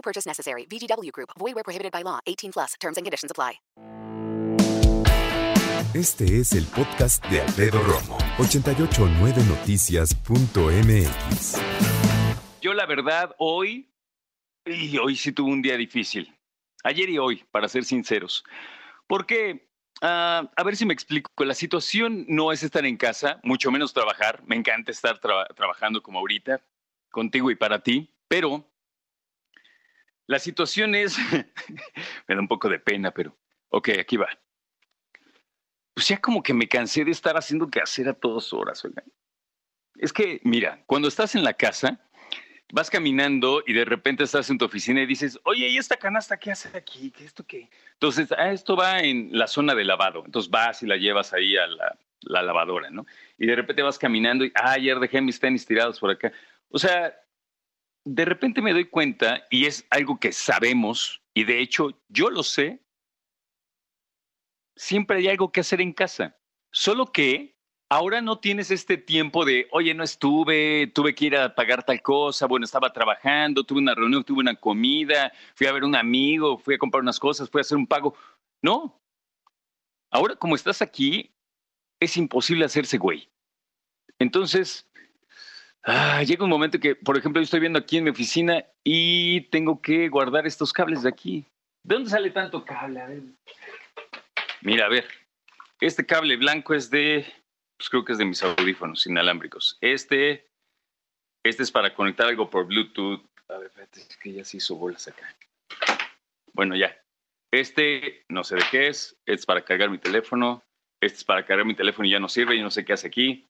No purchase necessary. VGW Group. Void where prohibited by law. 18 plus. Terms and conditions apply. Este es el podcast de Alfredo Romo. 889noticias.mx. Yo la verdad hoy, y hoy sí tuve un día difícil. Ayer y hoy, para ser sinceros. Porque, ah, a ver si me explico, la situación no es estar en casa, mucho menos trabajar. Me encanta estar tra- trabajando como ahorita, contigo y para ti, pero la situación es, me da un poco de pena, pero, ok, aquí va. Pues ya como que me cansé de estar haciendo que hacer a todas horas, oigan. Es que, mira, cuando estás en la casa, vas caminando y de repente estás en tu oficina y dices, oye, ¿y esta canasta qué hace aquí? ¿Qué esto qué? Entonces, ah, esto va en la zona de lavado. Entonces vas y la llevas ahí a la, la lavadora, ¿no? Y de repente vas caminando y, ah, ayer dejé mis tenis tirados por acá. O sea, de repente me doy cuenta, y es algo que sabemos, y de hecho yo lo sé, siempre hay algo que hacer en casa. Solo que ahora no tienes este tiempo de, oye, no estuve, tuve que ir a pagar tal cosa, bueno, estaba trabajando, tuve una reunión, tuve una comida, fui a ver un amigo, fui a comprar unas cosas, fui a hacer un pago. No. Ahora, como estás aquí, es imposible hacerse güey. Entonces, ah, llega un momento que, por ejemplo, yo estoy viendo aquí en mi oficina y tengo que guardar estos cables de aquí. ¿De dónde sale tanto cable? A ver. Mira, a ver. Este cable blanco es de, pues creo que es de mis audífonos inalámbricos. Este, este es para conectar algo por Bluetooth. A ver, espérate, es que ya se hizo bolas acá. Bueno, ya. Este, no sé de qué es. Este es para cargar mi teléfono. Este es para cargar mi teléfono y ya no sirve. Yo no sé qué hace aquí.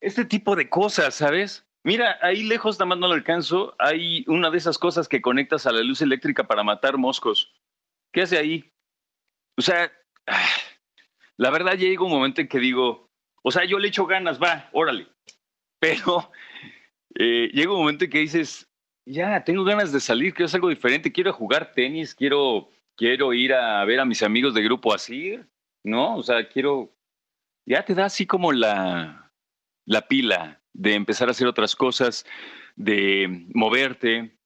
Este tipo de cosas, ¿sabes? Mira, ahí lejos, nada más no lo alcanzo. Hay una de esas cosas que conectas a la luz eléctrica para matar moscos. ¿Qué hace ahí? O sea, ah, la verdad llega un momento en que digo, o sea, yo le echo ganas, va, órale. Pero eh, llega un momento en que dices, ya, tengo ganas de salir, quiero hacer algo diferente, quiero jugar tenis, quiero, quiero ir a ver a mis amigos de grupo así, ¿no? O sea, quiero, ya te da así como la, la pila de empezar a hacer otras cosas, de moverte.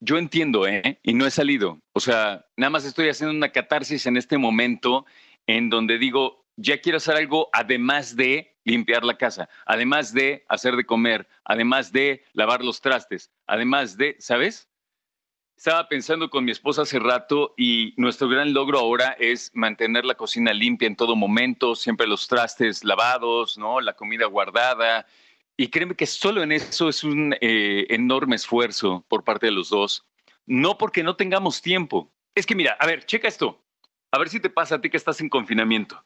Yo entiendo, ¿eh? Y no he salido. O sea, nada más estoy haciendo una catarsis en este momento en donde digo, ya quiero hacer algo además de limpiar la casa, además de hacer de comer, además de lavar los trastes, además de, ¿sabes? Estaba pensando con mi esposa hace rato y nuestro gran logro ahora es mantener la cocina limpia en todo momento, siempre los trastes lavados, ¿no? La comida guardada. Y créeme que solo en eso es un eh, enorme esfuerzo por parte de los dos. No porque no tengamos tiempo. Es que mira, a ver, checa esto. A ver si te pasa a ti que estás en confinamiento.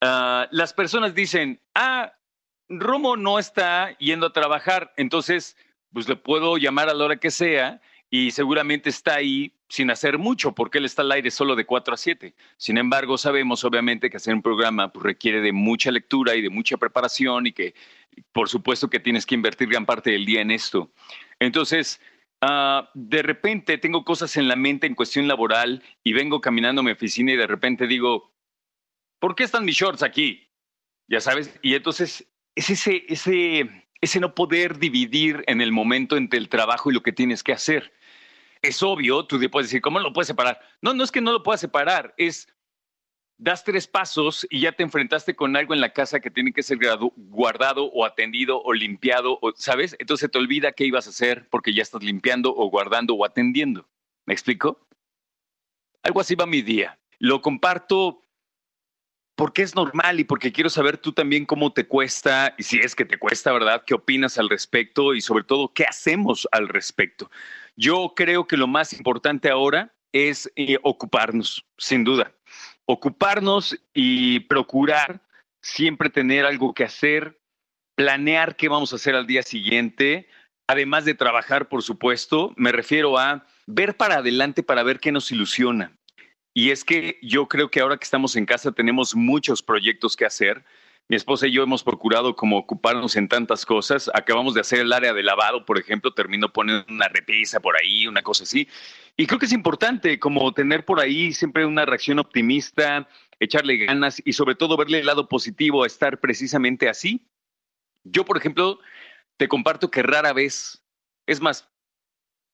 Ah, las personas dicen, ah, Romo no está yendo a trabajar, entonces, pues le puedo llamar a la hora que sea y seguramente está ahí sin hacer mucho porque él está al aire solo de 4 a 7. Sin embargo, sabemos obviamente que hacer un programa pues, requiere de mucha lectura y de mucha preparación y que por supuesto que tienes que invertir gran parte del día en esto. Entonces, ah, de repente tengo cosas en la mente en cuestión laboral y vengo caminando a mi oficina y de repente digo, ¿por qué están mis shorts aquí? Ya sabes, y entonces es ese, ese, ese no poder dividir en el momento entre el trabajo y lo que tienes que hacer. Es obvio, tú te puedes decir, ¿cómo lo puedes separar? No, no es que no lo puedas separar, es das tres pasos y ya te enfrentaste con algo en la casa que tiene que ser guardado o atendido o limpiado, o, ¿sabes? Entonces te olvida qué ibas a hacer porque ya estás limpiando o guardando o atendiendo. ¿Me explico? Algo así va mi día. Lo comparto porque es normal y porque quiero saber tú también cómo te cuesta y si es que te cuesta, ¿verdad? ¿Qué opinas al respecto y sobre todo qué hacemos al respecto? Yo creo que lo más importante ahora es eh, ocuparnos, sin duda. Ocuparnos y procurar siempre tener algo que hacer, planear qué vamos a hacer al día siguiente, además de trabajar, por supuesto, me refiero a ver para adelante para ver qué nos ilusiona. Y es que yo creo que ahora que estamos en casa tenemos muchos proyectos que hacer. Mi esposa y yo hemos procurado como ocuparnos en tantas cosas. Acabamos de hacer el área de lavado, por ejemplo, termino poniendo una repisa por ahí, una cosa así. Y creo que es importante como tener por ahí siempre una reacción optimista, echarle ganas y sobre todo verle el lado positivo a estar precisamente así. Yo, por ejemplo, te comparto que rara vez, es más,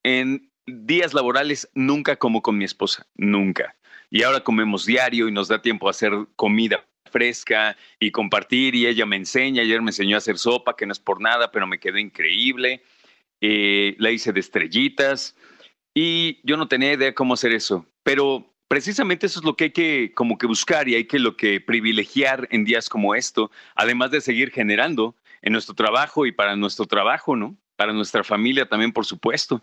en días laborales nunca como con mi esposa, nunca. Y ahora comemos diario y nos da tiempo a hacer comida fresca y compartir y ella me enseña, ayer me enseñó a hacer sopa, que no es por nada, pero me quedó increíble. Eh, la hice de estrellitas y yo no tenía idea cómo hacer eso, pero precisamente eso es lo que hay que como que buscar y hay que lo que privilegiar en días como esto, además de seguir generando en nuestro trabajo y para nuestro trabajo, ¿no? Para nuestra familia también, por supuesto.